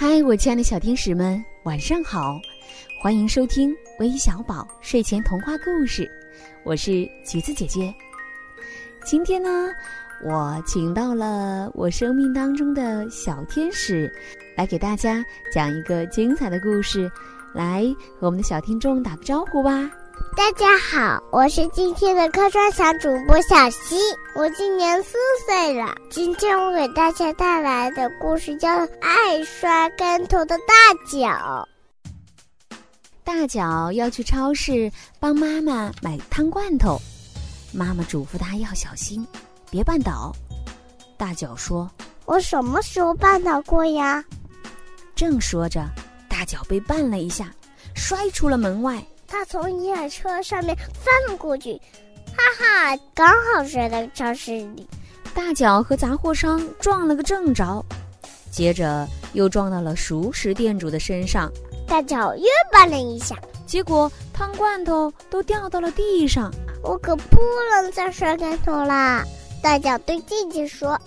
嗨，我亲爱的小天使们，晚上好！欢迎收听微小宝睡前童话故事，我是橘子姐姐。今天呢，我请到了我生命当中的小天使，来给大家讲一个精彩的故事，来和我们的小听众打个招呼吧。大家好，我是今天的客串小主播小溪，我今年四岁了。今天我给大家带来的故事叫《爱摔跟头的大脚》。大脚要去超市帮妈妈买汤罐头，妈妈嘱咐他要小心，别绊倒。大脚说：“我什么时候绊倒过呀？”正说着，大脚被绊了一下，摔出了门外。他从一辆车上面翻了过去，哈哈，刚好摔在超市里。大脚和杂货商撞了个正着，接着又撞到了熟食店主的身上。大脚又绊了一下，结果汤罐头都掉到了地上。我可不能再摔跟头啦！大脚对弟弟说：“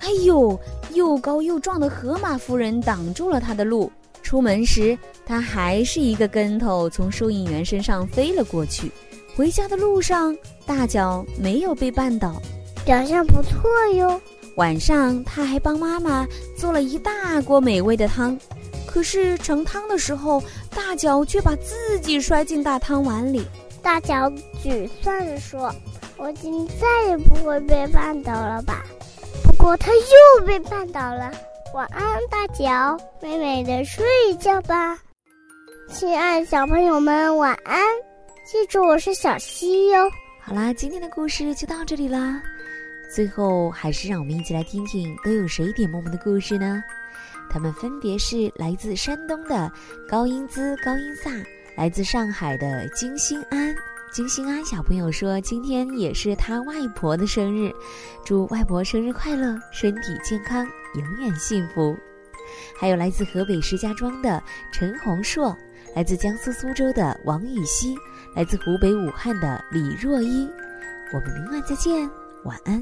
哎呦，又高又壮的河马夫人挡住了他的路。”出门时，他还是一个跟头从收银员身上飞了过去。回家的路上，大脚没有被绊倒，表现不错哟。晚上，他还帮妈妈做了一大锅美味的汤。可是盛汤的时候，大脚却把自己摔进大汤碗里。大脚沮丧地说：“我今再也不会被绊倒了吧？”不过，他又被绊倒了。晚安，大脚，美美的睡一觉吧，亲爱的小朋友们，晚安！记住，我是小溪哟。好啦，今天的故事就到这里啦。最后，还是让我们一起来听听都有谁点默默的故事呢？他们分别是来自山东的高英姿、高英萨，来自上海的金星安。金星安小朋友说，今天也是他外婆的生日，祝外婆生日快乐，身体健康，永远幸福。还有来自河北石家庄的陈红硕，来自江苏苏州的王雨熙，来自湖北武汉的李若一。我们明晚再见，晚安。